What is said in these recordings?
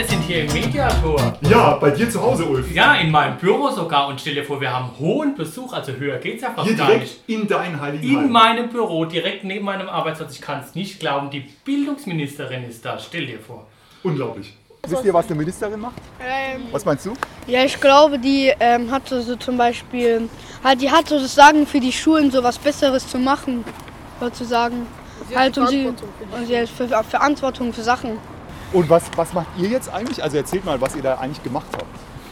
wir sind hier im Mediator. Ja, bei dir zu Hause, Ulf. Ja, in meinem Büro sogar. Und stell dir vor, wir haben hohen Besuch, also höher geht's ja fast Hier gar direkt nicht. in dein heiligen In Heim. meinem Büro, direkt neben meinem Arbeitsplatz. Ich kann es nicht glauben, die Bildungsministerin ist da. Stell dir vor. Unglaublich. Wisst ihr, was eine Ministerin macht? Ähm, Was meinst du? ja, ich glaube, die ähm, hatte so zum Beispiel, halt, die hat so das Sagen für die Schulen, so was Besseres zu machen, sozusagen. halt, und sie, und sie hat für, für Verantwortung für Sachen. Und was, was macht ihr jetzt eigentlich? Also erzählt mal, was ihr da eigentlich gemacht habt.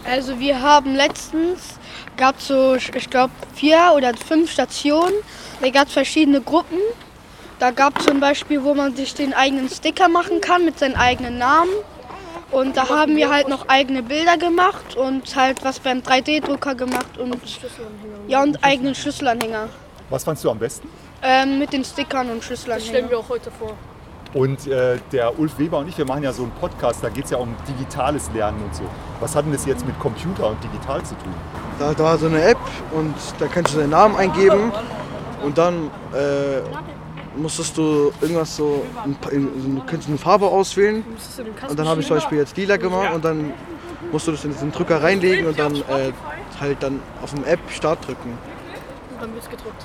Also wir haben letztens, gab so, ich glaube, vier oder fünf Stationen. Da gab es verschiedene Gruppen. Da gab es zum Beispiel, wo man sich den eigenen Sticker machen kann mit seinem eigenen Namen. Und da haben wir halt noch eigene Bilder gemacht und halt was beim 3D-Drucker gemacht und ja und eigenen Schlüsselanhänger. Was fandst du am besten? Ähm, mit den Stickern und Stellen Schlüsselanhängern. wir auch heute vor. Und äh, der Ulf Weber und ich, wir machen ja so einen Podcast, da geht es ja um digitales Lernen und so. Was hat denn das jetzt mit Computer und digital zu tun? Da, da war so eine App und da kannst du deinen Namen eingeben und dann äh, musstest du irgendwas so, du kannst eine Farbe auswählen und dann habe ich zum Beispiel jetzt lila gemacht und dann musst du das in diesen Drücker reinlegen und dann äh, halt dann auf dem App Start drücken.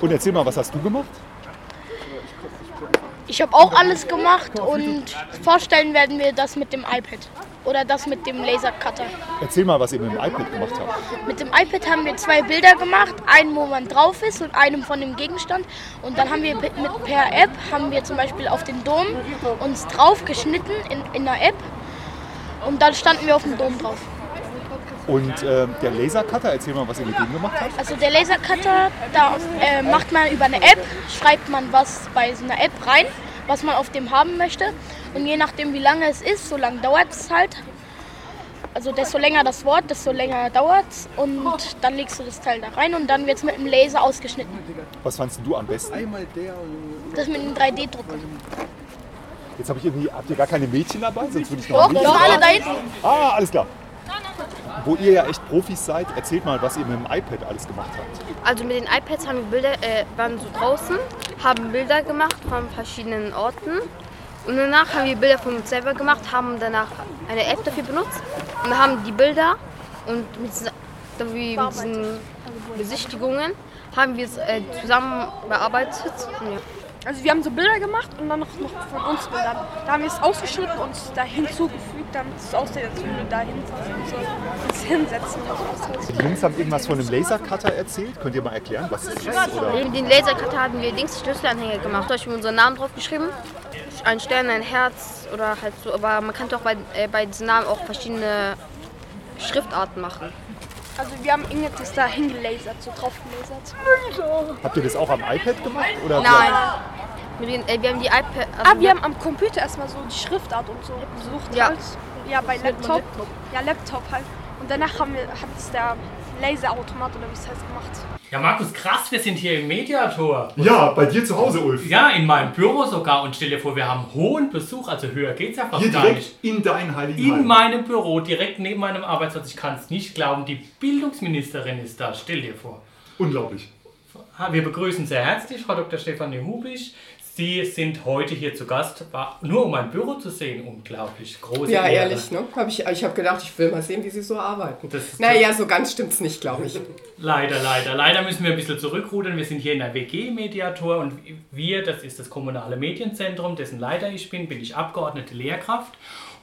Und erzähl mal, was hast du gemacht? Ich habe auch alles gemacht und vorstellen werden wir das mit dem iPad oder das mit dem Lasercutter. Erzähl mal, was ihr mit dem iPad gemacht habt. Mit dem iPad haben wir zwei Bilder gemacht, einen, wo man drauf ist und einem von dem Gegenstand. Und dann haben wir mit per App haben wir zum Beispiel auf den Dom uns drauf geschnitten in, in der App und dann standen wir auf dem Dom drauf. Und äh, der Lasercutter, erzähl mal, was ihr mit dem gemacht habt. Also der Lasercutter, da äh, macht man über eine App, schreibt man was bei so einer App rein, was man auf dem haben möchte. Und je nachdem, wie lange es ist, so lange dauert es halt. Also desto länger das Wort, desto länger dauert es. Und dann legst du das Teil da rein und dann wird es mit dem Laser ausgeschnitten. Was fandst du am besten? Einmal der und Das mit dem 3D-Drucker. Jetzt habe ich irgendwie, habt ihr gar keine Mädchen dabei? Sonst würde ich noch Doch, waren alle da hinten. Ah, alles klar. Wo ihr ja echt Profis seid, erzählt mal, was ihr mit dem iPad alles gemacht habt. Also mit den iPads haben wir Bilder, äh, waren so draußen, haben Bilder gemacht von verschiedenen Orten. Und danach haben wir Bilder von uns selber gemacht, haben danach eine App dafür benutzt und haben die Bilder und mit diesen, Besichtigungen haben wir es äh, zusammen bearbeitet. Ja. Also wir haben so Bilder gemacht und dann noch, noch von uns Bildern. Da haben wir es ausgeschnitten und da hinzugefügt, damit es aussieht, als würden wir da hinsetzen und so uns hinsetzen. Die Jungs haben irgendwas von einem Lasercutter erzählt. Könnt ihr mal erklären, was das ist? Oder? Mit den Lasercutter hatten wir Dings Schlüsselanhänger gemacht. Da habe ich unseren Namen drauf geschrieben. Ein Stern, ein Herz oder halt so. Aber man kann doch bei, äh, bei diesen Namen auch verschiedene Schriftarten machen. Also wir haben irgendetwas da hingelasert, so drauf gelasert. Habt ihr das auch am iPad gemacht? Oder Nein. Den, äh, wir haben die iPad. Also Ah, wir haben am Computer erstmal so die Schriftart und so besucht. Ja. Halt. Ja, bei Laptop. Ja, Laptop halt. Und danach haben wir, hat es der Laserautomat oder wie es heißt gemacht. Ja, Markus, krass, wir sind hier im Mediator. Ja, bei dir zu Hause, Ulf. Ja, in meinem Büro sogar. Und stell dir vor, wir haben hohen Besuch, also höher geht's ja fast Hier gar direkt nicht. in dein heiligen In Heim. meinem Büro, direkt neben meinem Arbeitsplatz. Ich kann es nicht glauben, die Bildungsministerin ist da. Stell dir vor. Unglaublich. Wir begrüßen sehr herzlich Frau Dr. Stefanie Hubisch. Sie sind heute hier zu Gast, war nur um mein Büro zu sehen. Unglaublich. Große Ja, Ehre. ehrlich, ne? Hab ich ich habe gedacht, ich will mal sehen, wie sie so arbeiten. Das naja, so ganz stimmt's nicht, glaube ich. Leider, leider. Leider müssen wir ein bisschen zurückrudern. Wir sind hier in der WG-Mediator und wir, das ist das kommunale Medienzentrum, dessen Leiter ich bin, bin ich Abgeordnete Lehrkraft.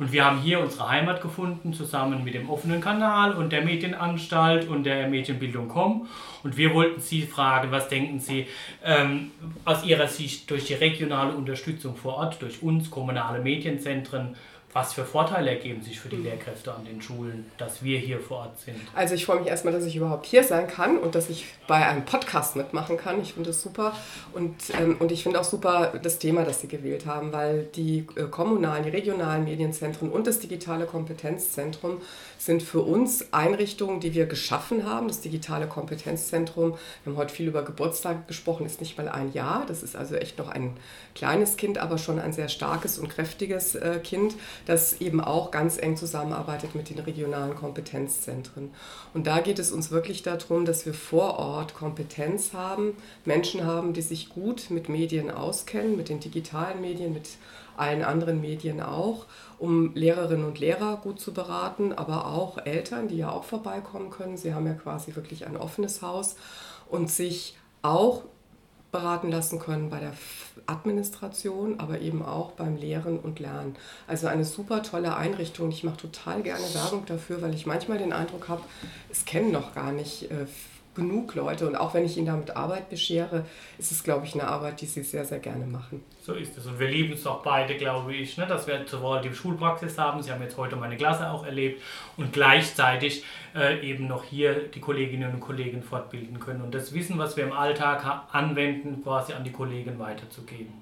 Und wir haben hier unsere Heimat gefunden, zusammen mit dem offenen Kanal und der Medienanstalt und der Medienbildung.com. Und wir wollten Sie fragen, was denken Sie ähm, aus Ihrer Sicht durch die regionale Unterstützung vor Ort, durch uns kommunale Medienzentren, was für Vorteile ergeben sich für die Lehrkräfte an den Schulen, dass wir hier vor Ort sind? Also ich freue mich erstmal, dass ich überhaupt hier sein kann und dass ich bei einem Podcast mitmachen kann. Ich finde das super. Und, ähm, und ich finde auch super das Thema, das Sie gewählt haben, weil die äh, kommunalen, die regionalen Medienzentren und das digitale Kompetenzzentrum sind für uns Einrichtungen, die wir geschaffen haben. Das digitale Kompetenzzentrum, wir haben heute viel über Geburtstage gesprochen, ist nicht mal ein Jahr. Das ist also echt noch ein kleines Kind, aber schon ein sehr starkes und kräftiges äh, Kind. Das eben auch ganz eng zusammenarbeitet mit den regionalen Kompetenzzentren. Und da geht es uns wirklich darum, dass wir vor Ort Kompetenz haben, Menschen haben, die sich gut mit Medien auskennen, mit den digitalen Medien, mit allen anderen Medien auch, um Lehrerinnen und Lehrer gut zu beraten, aber auch Eltern, die ja auch vorbeikommen können. Sie haben ja quasi wirklich ein offenes Haus und sich auch beraten lassen können bei der Administration, aber eben auch beim Lehren und Lernen. Also eine super tolle Einrichtung. Ich mache total gerne Werbung dafür, weil ich manchmal den Eindruck habe, es kennen noch gar nicht äh, genug Leute. Und auch wenn ich ihnen damit Arbeit beschere, ist es, glaube ich, eine Arbeit, die sie sehr, sehr gerne machen. So ist es. Und wir lieben es auch beide, glaube ich, ne, dass wir sowohl die Schulpraxis haben, Sie haben jetzt heute meine Klasse auch erlebt, und gleichzeitig äh, eben noch hier die Kolleginnen und Kollegen fortbilden können und das Wissen, was wir im Alltag anwenden, quasi an die Kollegen weiterzugeben.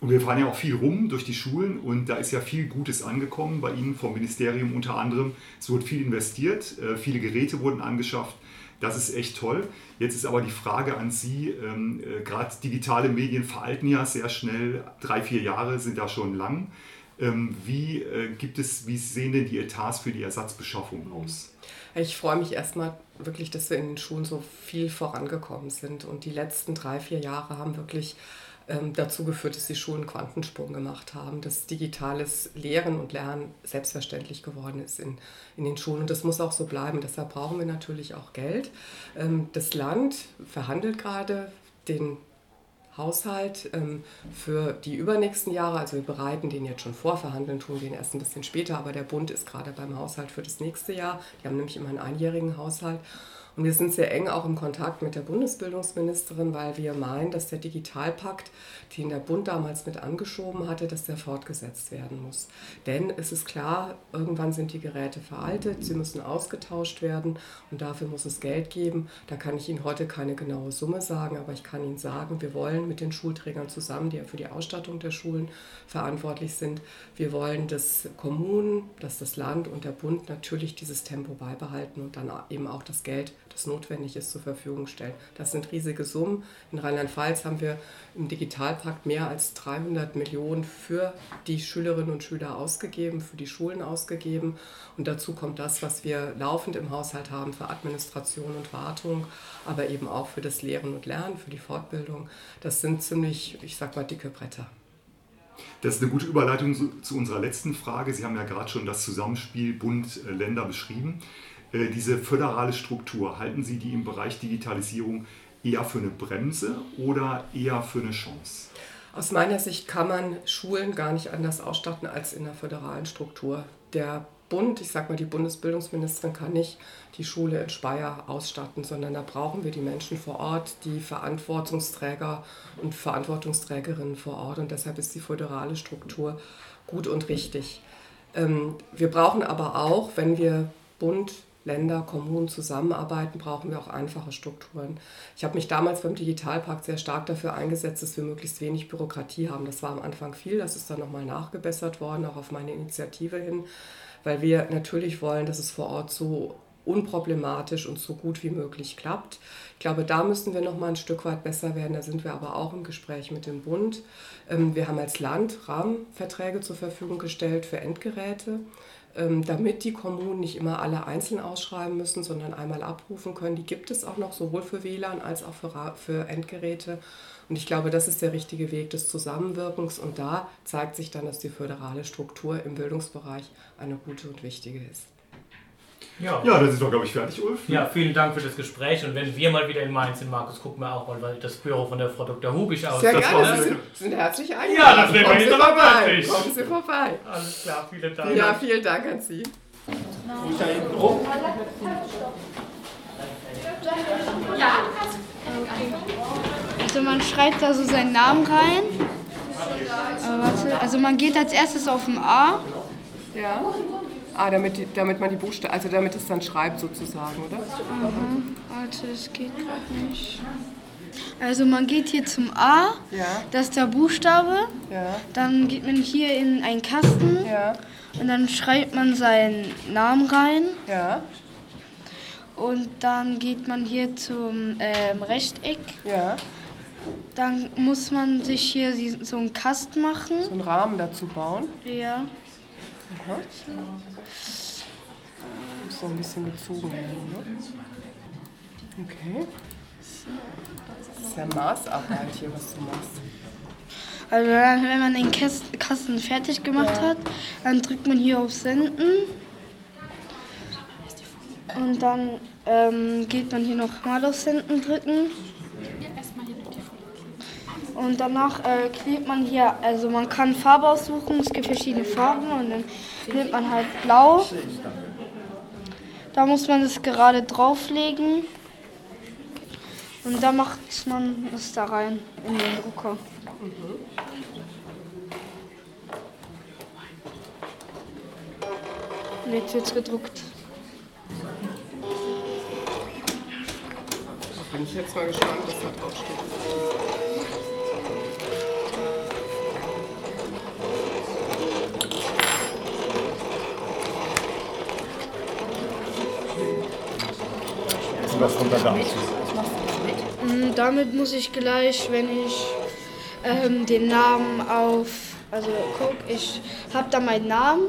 Und wir fahren ja auch viel rum durch die Schulen und da ist ja viel Gutes angekommen bei Ihnen vom Ministerium unter anderem. Es wurde viel investiert, äh, viele Geräte wurden angeschafft. Das ist echt toll. Jetzt ist aber die Frage an Sie, ähm, äh, gerade digitale Medien veralten ja sehr schnell, drei, vier Jahre sind da schon lang. Ähm, wie, äh, gibt es, wie sehen denn die Etats für die Ersatzbeschaffung aus? Ich freue mich erstmal wirklich, dass wir in den Schulen so viel vorangekommen sind. Und die letzten drei, vier Jahre haben wirklich ähm, dazu geführt, dass die Schulen Quantensprung gemacht haben, dass digitales Lehren und Lernen selbstverständlich geworden ist in, in den Schulen. Und das muss auch so bleiben. Deshalb brauchen wir natürlich auch Geld. Ähm, das Land verhandelt gerade den Haushalt ähm, für die übernächsten Jahre. Also wir bereiten den jetzt schon vor, verhandeln tun ihn erst ein bisschen später, aber der Bund ist gerade beim Haushalt für das nächste Jahr. Die haben nämlich immer einen einjährigen Haushalt. Und wir sind sehr eng auch im Kontakt mit der Bundesbildungsministerin, weil wir meinen, dass der Digitalpakt, den der Bund damals mit angeschoben hatte, dass der fortgesetzt werden muss. Denn es ist klar, irgendwann sind die Geräte veraltet, sie müssen ausgetauscht werden und dafür muss es Geld geben. Da kann ich Ihnen heute keine genaue Summe sagen, aber ich kann Ihnen sagen, wir wollen mit den Schulträgern zusammen, die ja für die Ausstattung der Schulen verantwortlich sind, wir wollen, dass Kommunen, dass das Land und der Bund natürlich dieses Tempo beibehalten und dann eben auch das Geld das notwendig ist, zur Verfügung stellen. Das sind riesige Summen. In Rheinland-Pfalz haben wir im Digitalpakt mehr als 300 Millionen für die Schülerinnen und Schüler ausgegeben, für die Schulen ausgegeben. Und dazu kommt das, was wir laufend im Haushalt haben für Administration und Wartung, aber eben auch für das Lehren und Lernen, für die Fortbildung. Das sind ziemlich, ich sag mal, dicke Bretter. Das ist eine gute Überleitung zu, unserer letzten Frage. Sie haben ja gerade schon das Zusammenspiel Bund-Länder beschrieben. Äh, diese föderale Struktur, halten Sie die im Bereich Digitalisierung eher für eine Bremse oder eher für eine Chance? Aus meiner Sicht kann man Schulen gar nicht anders ausstatten als in der föderalen Struktur. Der Bund, ich sage mal, die Bundesbildungsministerin kann nicht die Schule in Speyer ausstatten, sondern da brauchen wir die Menschen vor Ort, die Verantwortungsträger und Verantwortungsträgerinnen vor Ort. Und deshalb ist die föderale Struktur gut und richtig. Ähm, wir brauchen aber auch, wenn wir Bund, Länder, Kommunen zusammenarbeiten, brauchen wir auch einfache Strukturen. Ich habe mich damals beim Digitalpakt sehr stark dafür eingesetzt, dass wir möglichst wenig Bürokratie haben. Das war am Anfang viel, das ist dann nochmal nachgebessert worden, auch auf meine Initiative hin, weil wir natürlich wollen, dass es vor Ort so unproblematisch und so gut wie möglich klappt. Ich glaube, da müssen wir noch mal ein Stück weit besser werden. Da sind wir aber auch im Gespräch mit dem Bund. Ähm, wir haben als Land Rahmenverträge zur Verfügung gestellt für Endgeräte. Ähm, damit die Kommunen nicht immer alle einzeln ausschreiben müssen, sondern einmal abrufen können. Die gibt es auch noch sowohl für WLAN als auch für, für Endgeräte. Und ich glaube, das ist der richtige Weg des Zusammenwirkens. Und da zeigt sich dann, dass die föderale Struktur im Bildungsbereich eine gute und wichtige ist. Ja, ja dann sind wir, glaube ich, fertig, Ulf. Ja, vielen Dank für das Gespräch. Und wenn wir mal wieder in Mainz sind, Markus, gucken wir auch mal weil das Büro von der Frau Dr. Hubisch aus. Sehr das gerne, Sie sind, sind herzlich eingeladen. Ja, das wäre mir vorbei. Kommen Sie vorbei. Alles klar, vielen Dank. Ja, vielen Dank an Sie. Also man schreibt da so seinen Namen rein. Aber warte, also man geht als erstes auf ein A. Ja. Ah, damit, die, damit man die Buchstaben, also damit es dann schreibt sozusagen, oder? Mhm. Warte, das geht gerade nicht. Also man geht hier zum A, ja. das ist der Buchstabe. Ja. Dann geht man hier in einen Kasten ja. und dann schreibt man seinen Namen rein. Ja. Und dann geht man hier zum ähm, Rechteck. Ja. Dann muss man sich hier so einen Kasten machen. So einen Rahmen dazu bauen. Ja. So ein bisschen gezogen werden, ne? Okay. Das ist ja Maßarbeit hier, was du machst. Also wenn man den Kasten fertig gemacht hat, dann drückt man hier auf Senden. Und dann ähm, geht man hier nochmal auf Senden drücken. Und danach äh, klebt man hier, also man kann Farbe aussuchen, es gibt verschiedene Farben und dann nimmt man halt blau. Da muss man das gerade drauflegen. Und dann macht man es da rein in den Drucker. Und jetzt wird's gedruckt. Bin ich jetzt mal gespannt, was da drauf steht. Was kommt dann da? Mm, Damit muss ich gleich, wenn ich ähm, den Namen auf, also guck, ich habe da meinen Namen,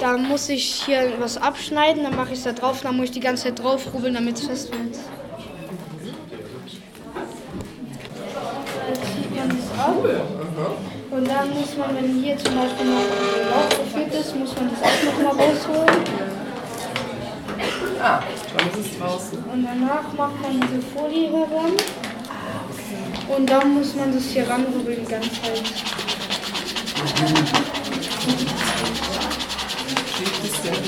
dann muss ich hier was abschneiden, dann mache ich es da drauf, dann muss ich die ganze Zeit draufrubbeln, damit es fest wird. Ab und dann muss man, wenn hier zum Beispiel noch ein Lauch gefüllt ist, muss man das auch noch mal rausholen. Ah, schon ist es draußen. Und danach macht man diese Folie heran. Und dann muss man das hier ranrühren die ganze Zeit. Steht.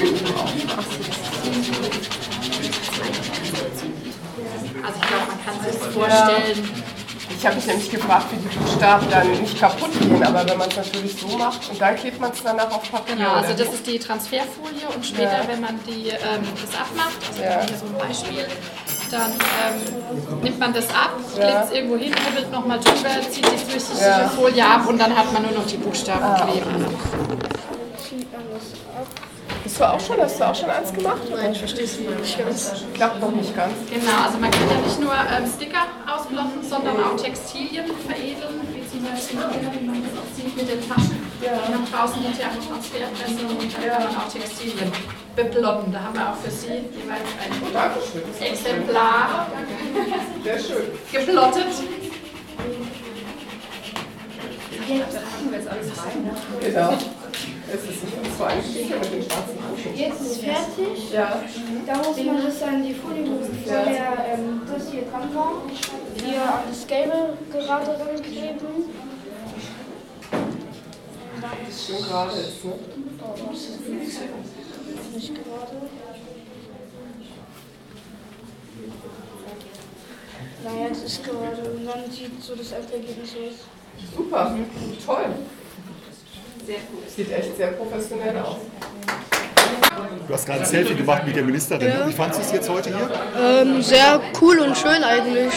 Also ich glaube, man kann sich das vorstellen. Ich habe mich nämlich gefragt, wie die Buchstaben dann nicht kaputt gehen, aber wenn man es natürlich so macht und dann klebt man es danach auf Papier. Genau, also das ist die Transferfolie und später, Ja. wenn man die, ähm, das abmacht, also Ja. hier so ein Beispiel, dann ähm, nimmt man das ab, Ja. legt es irgendwo hin, hibbelt nochmal drüber, zieht die durchsichtige. Folie ab und dann hat man nur noch die Buchstaben Ah, kleben. Ab. Bist du auch schon? Hast du auch schon eins gemacht? Nein, ich verstehe es nicht ganz. Klappt noch nicht ganz. Genau, also man kann ja nicht nur ähm, Sticker ausblocken, sondern auch Textilien veredeln, wie zum Beispiel hier, wie man das auch sieht mit den Taschen. Und dann draußen die Thermotransferpresse und dann kann man auch Textilien beplotten. Da haben wir auch für Sie jeweils ein Dankeschön. Exemplar Sehr schön. geplottet. Genau. Es ist nicht so ein Sticker mit dem schwarzen Anschluss. Jetzt ist fertig. Ja. Da muss man das an die Folie, wo vorher ähm, das hier dran war, hier an das Gelbe gerade rankleben. Schön gerade ist, ne? Nicht gerade. Na, jetzt ist gerade. Und dann sieht so das Endergebnis aus. Super. Toll. Sehr gut. Sieht echt sehr professionell aus. Du hast gerade ein Selfie gemacht mit der Ministerin. Ja. Wie fandest du es jetzt heute hier? Ähm, sehr cool und schön eigentlich.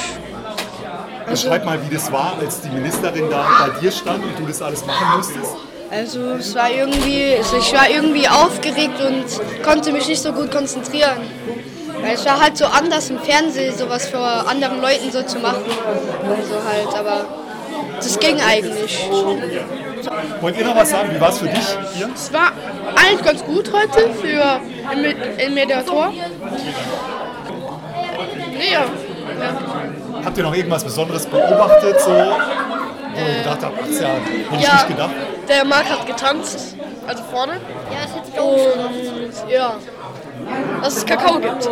Beschreib mal, wie das war, als die Ministerin da bei dir stand und du das alles machen musstest. Also es war irgendwie, also ich war irgendwie aufgeregt und konnte mich nicht so gut konzentrieren. Weil es war halt so anders im Fernsehen, sowas für anderen Leuten so zu machen. Also halt, aber das ging eigentlich. Wollt ihr noch was sagen? Wie war es für dich hier? Es war eigentlich ganz gut heute für im, im Mediator. Nee, ja. Habt ihr noch irgendwas Besonderes beobachtet, so, wo ihr gedacht habt, ach ja, hätte ich Ja. nicht gedacht. Der Marc hat getanzt, also vorne. Ja, ist jetzt Und ja, dass es Kakao gibt.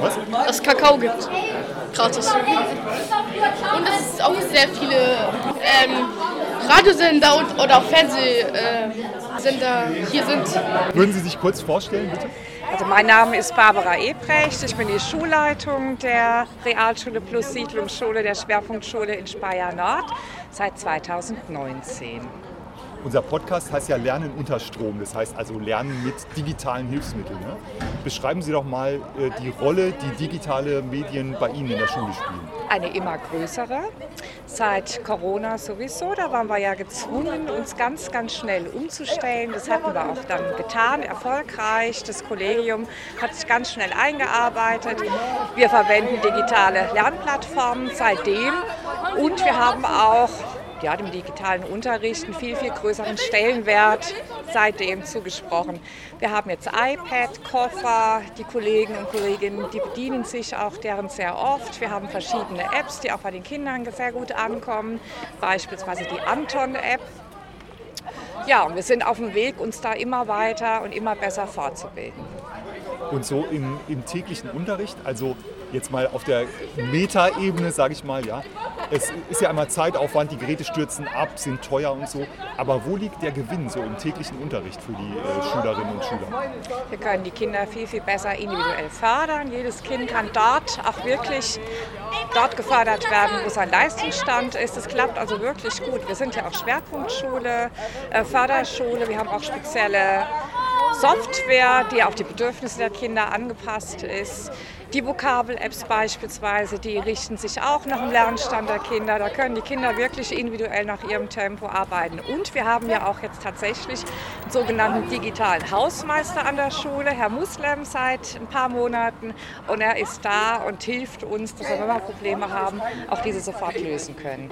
Was? Dass es Kakao gibt. Gratis. Und dass es auch sehr viele ähm, Radiosender und, oder auch Fernsehsender hier sind. Würden Sie sich kurz vorstellen, bitte? Also mein Name ist Barbara Ebrecht. Ich bin die Schulleitung der Realschule Plus Siedlungsschule der Schwerpunktschule in Speyer Nord seit 2019. Unser Podcast heißt ja Lernen unter Strom, das heißt also Lernen mit digitalen Hilfsmitteln. Ne? Beschreiben Sie doch mal äh, die Rolle, die digitale Medien bei Ihnen in der Schule spielen. Eine immer größere. Seit Corona sowieso, da waren wir ja gezwungen, uns ganz, ganz schnell umzustellen. Das hatten wir auch dann getan, erfolgreich. Das Kollegium hat sich ganz schnell eingearbeitet. Wir verwenden digitale Lernplattformen seitdem und wir haben auch Ja, dem digitalen Unterricht einen viel, viel größeren Stellenwert seitdem zugesprochen. Wir haben jetzt iPad, Koffer, die Kollegen und Kolleginnen, die bedienen sich auch deren sehr oft. Wir haben verschiedene Apps, die auch bei den Kindern sehr gut ankommen, beispielsweise die Anton-App. Ja, und wir sind auf dem Weg, uns da immer weiter und immer besser fortzubilden. Und so im, im täglichen Unterricht, also jetzt mal auf der Metaebene, sage ich mal, ja, es ist ja einmal Zeitaufwand, die Geräte stürzen ab, sind teuer und so. Aber wo liegt der Gewinn so im täglichen Unterricht für die äh, Schülerinnen und Schüler? Wir können die Kinder viel, viel besser individuell fördern. Jedes Kind kann dort auch wirklich dort gefördert werden, wo sein Leistungsstand ist. Es klappt also wirklich gut. Wir sind ja auch Schwerpunktschule, äh, Förderschule. Wir haben auch spezielle Software, die auf die Bedürfnisse der Kinder angepasst ist. Die Vokabel-Apps beispielsweise, die richten sich auch nach dem Lernstand der Kinder. Da können die Kinder wirklich individuell nach ihrem Tempo arbeiten. Und wir haben ja auch jetzt tatsächlich einen sogenannten digitalen Hausmeister an der Schule, Herr Muslem, seit ein paar Monaten. Und er ist da und hilft uns, dass wir, wenn wir Probleme haben, auch diese sofort lösen können.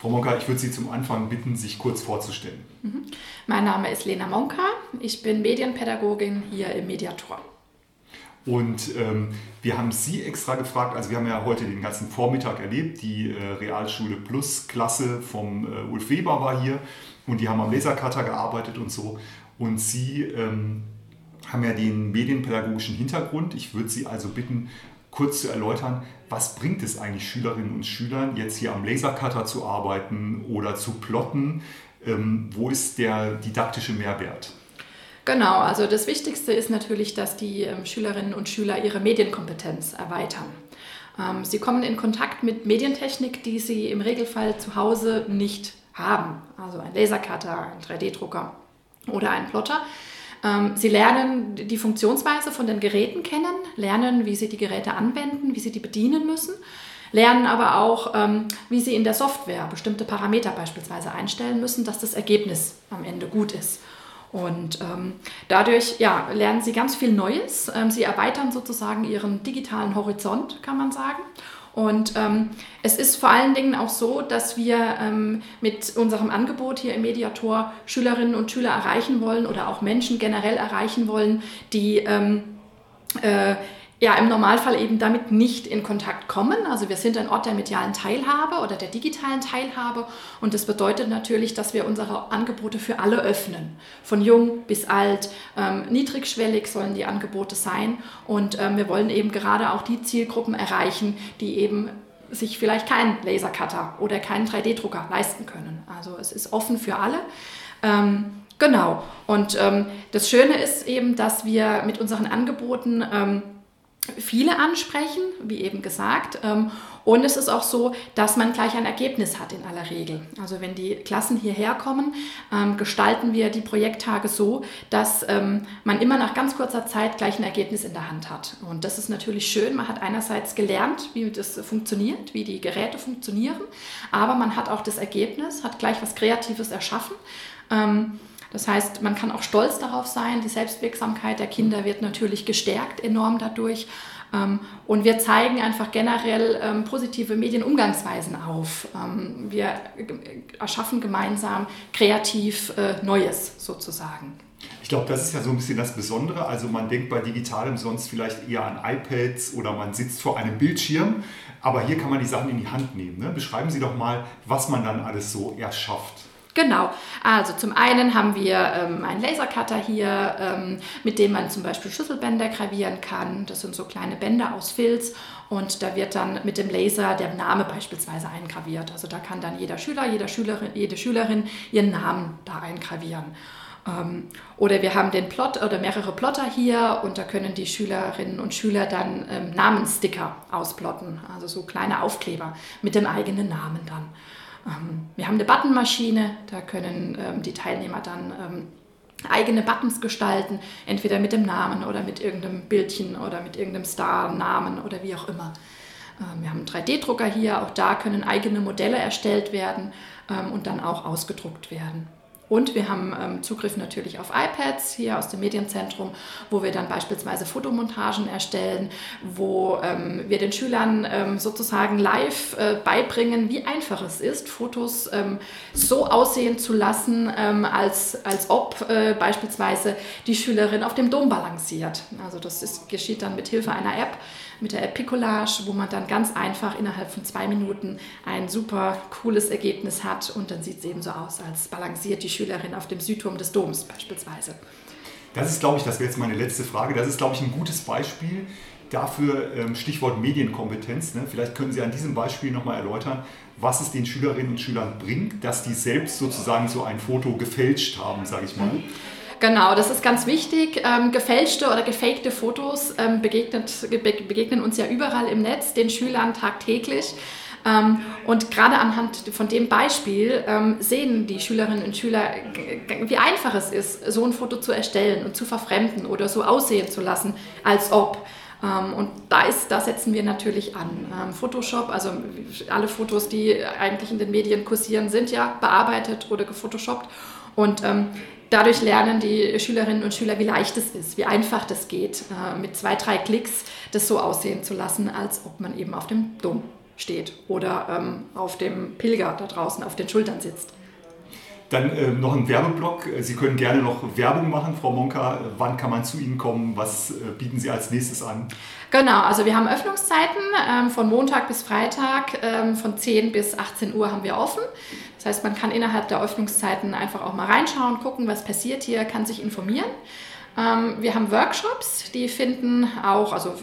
Frau Monka, ich würde Sie zum Anfang bitten, sich kurz vorzustellen. Mhm. Mein Name ist Lena Monka. Ich bin Medienpädagogin hier im Mediator. Und ähm, wir haben Sie extra gefragt, also wir haben ja heute den ganzen Vormittag erlebt, die äh, Realschule Plus Klasse vom äh, Ulf Weber war hier und die haben am Lasercutter gearbeitet und so. Und Sie ähm, haben ja den medienpädagogischen Hintergrund. Ich würde Sie also bitten, kurz zu erläutern, was bringt es eigentlich Schülerinnen und Schülern, jetzt hier am Lasercutter zu arbeiten oder zu plotten? Ähm, wo ist der didaktische Mehrwert? Genau, also das Wichtigste ist natürlich, dass die ähm, Schülerinnen und Schüler ihre Medienkompetenz erweitern. Ähm, sie kommen in Kontakt mit Medientechnik, die sie im Regelfall zu Hause nicht haben. Also ein Lasercutter, ein 3D-Drucker oder ein Plotter. Ähm, sie lernen die Funktionsweise von den Geräten kennen, lernen, wie sie die Geräte anwenden, wie sie die bedienen müssen, lernen aber auch, wie sie in der Software bestimmte Parameter beispielsweise einstellen müssen, dass das Ergebnis am Ende gut ist. Und ähm, dadurch ja, lernen sie ganz viel Neues. Ähm, sie erweitern sozusagen ihren digitalen Horizont, kann man sagen. Und ähm, es ist vor allen Dingen auch so, dass wir ähm, mit unserem Angebot hier im Mediator Schülerinnen und Schüler erreichen wollen oder auch Menschen generell erreichen wollen, die ähm, äh, ja im Normalfall eben damit nicht in Kontakt kommen. Also wir sind ein Ort der medialen Teilhabe oder der digitalen Teilhabe und das bedeutet natürlich, dass wir unsere Angebote für alle öffnen. Von jung bis alt, ähm, niedrigschwellig sollen die Angebote sein und ähm, wir wollen eben gerade auch die Zielgruppen erreichen, die eben sich vielleicht keinen Lasercutter oder keinen 3D-Drucker leisten können. Also es ist offen für alle. Ähm, genau. Und ähm, das Schöne ist eben, dass wir mit unseren Angeboten ähm, viele ansprechen, wie eben gesagt. Ähm, und es ist auch so, dass man gleich ein Ergebnis hat in aller Regel. Also wenn die Klassen hierher kommen, ähm, gestalten wir die Projekttage so, dass ähm, man immer nach ganz kurzer Zeit gleich ein Ergebnis in der Hand hat. Und das ist natürlich schön. Man hat einerseits gelernt, wie das funktioniert, wie die Geräte funktionieren, aber man hat auch das Ergebnis, hat gleich was Kreatives erschaffen. Das heißt, man kann auch stolz darauf sein. Die Selbstwirksamkeit der Kinder wird natürlich gestärkt enorm dadurch. Ähm, und wir zeigen einfach generell ähm, positive Medienumgangsweisen auf. Ähm, wir erschaffen gemeinsam kreativ äh, Neues sozusagen. Ich glaube, das ist ja so ein bisschen das Besondere. Also man denkt bei Digitalem sonst vielleicht eher an iPads oder man sitzt vor einem Bildschirm. Aber hier kann man die Sachen in die Hand nehmen. Ne? Beschreiben Sie doch mal, was man dann alles so erschafft. Genau, also zum einen haben wir ähm, einen Lasercutter hier, ähm, mit dem man zum Beispiel Schlüsselbänder gravieren kann. Das sind so kleine Bänder aus Filz und da wird dann mit dem Laser der Name beispielsweise eingraviert. Also da kann dann jeder Schüler, jeder Schülerin, jede Schülerin ihren Namen da eingravieren. Ähm, oder wir haben den Plot oder mehrere Plotter hier und da können die Schülerinnen und Schüler dann ähm, Namenssticker ausplotten, also so kleine Aufkleber mit dem eigenen Namen dann. Ähm, wir haben eine Buttonmaschine, da können ähm, die Teilnehmer dann ähm, eigene Buttons gestalten, entweder mit dem Namen oder mit irgendeinem Bildchen oder mit irgendeinem Star-Namen oder wie auch immer. Wir haben einen 3D-Drucker hier, auch da können eigene Modelle erstellt werden und dann auch ausgedruckt werden. Und wir haben ähm, Zugriff natürlich auf iPads hier aus dem Medienzentrum, wo wir dann beispielsweise Fotomontagen erstellen, wo ähm, wir den Schülern ähm, sozusagen live äh, beibringen, wie einfach es ist, Fotos ähm, so aussehen zu lassen, ähm, als, als ob äh, beispielsweise die Schülerin auf dem Dom balanciert. Also das ist, geschieht dann mit Hilfe einer App mit der Epicolage, wo man dann ganz einfach innerhalb von zwei Minuten ein super cooles Ergebnis hat und dann sieht es eben so aus, als balanciert die Schülerin auf dem Südturm des Doms beispielsweise. Das ist, glaube ich, das wäre jetzt meine letzte Frage. Das ist, glaube ich, ein gutes Beispiel dafür, ähm, Stichwort Medienkompetenz. Ne? Vielleicht können Sie an diesem Beispiel nochmal erläutern, was es den Schülerinnen und Schülern bringt, dass die selbst sozusagen so ein Foto gefälscht haben, sage ich mal. Mhm. Genau, das ist ganz wichtig. Ähm, gefälschte oder gefakte Fotos ähm, begegnet, begegnen uns ja überall im Netz, den Schülern tagtäglich. Ähm, und gerade anhand von dem Beispiel ähm, sehen die Schülerinnen und Schüler, wie einfach es ist, so ein Foto zu erstellen und zu verfremden oder so aussehen zu lassen, als ob. Ähm, und da, ist, da setzen wir natürlich an. Photoshop, also alle Fotos, die eigentlich in den Medien kursieren, sind ja bearbeitet oder gefotoshoppt. Und dadurch lernen die Schülerinnen und Schüler, wie leicht es ist, wie einfach das geht, äh, mit zwei, drei Klicks das so aussehen zu lassen, als ob man eben auf dem Dom steht oder ähm, auf dem Pilger da draußen auf den Schultern sitzt. Dann äh, noch ein Werbeblock. Sie können gerne noch Werbung machen, Frau Monka. Wann kann man zu Ihnen kommen? Was äh, bieten Sie als nächstes an? Genau, also wir haben Öffnungszeiten ähm, von Montag bis Freitag. Ähm, von 10 bis 18 Uhr haben wir offen. Das heißt, man kann innerhalb der Öffnungszeiten einfach auch mal reinschauen, gucken, was passiert hier, kann sich informieren. Ähm, wir haben Workshops, die finden auch, also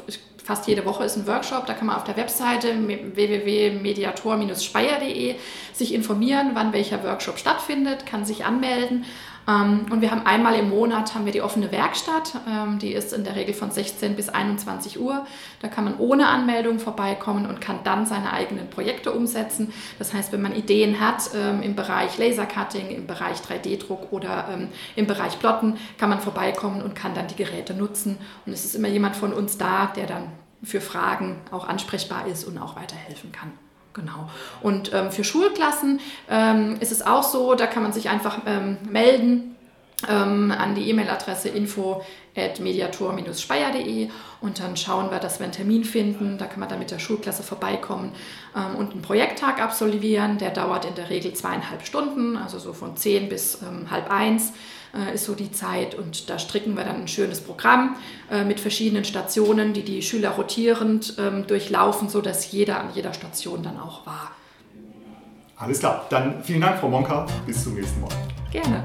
fast jede Woche ist ein Workshop, da kann man auf der Webseite www.mediator-speyer.de sich informieren, wann welcher Workshop stattfindet, kann sich anmelden und wir haben einmal im Monat haben wir die offene Werkstatt. Ähm, die ist in der Regel von 16 bis 21 Uhr. Da kann man ohne Anmeldung vorbeikommen und kann dann seine eigenen Projekte umsetzen. Das heißt, wenn man Ideen hat ähm, im Bereich Lasercutting, im Bereich 3D-Druck oder im Bereich Plotten, kann man vorbeikommen und kann dann die Geräte nutzen. Und es ist immer jemand von uns da, der dann für Fragen auch ansprechbar ist und auch weiterhelfen kann. Genau. Und ähm, für Schulklassen ähm, ist es auch so, da kann man sich einfach ähm, melden ähm, an die E-Mail-Adresse info at mediator-speyer.de und dann schauen wir, dass wir einen Termin finden. Da kann man dann mit der Schulklasse vorbeikommen ähm, und einen Projekttag absolvieren. Der dauert in der Regel zweieinhalb Stunden, also so von zehn bis ähm, halb eins äh, ist so die Zeit. Und da stricken wir dann ein schönes Programm äh, mit verschiedenen Stationen, die die Schüler rotierend ähm, durchlaufen, sodass jeder an jeder Station dann auch war. Alles klar. Dann vielen Dank, Frau Monka. Bis zum nächsten Mal. Gerne.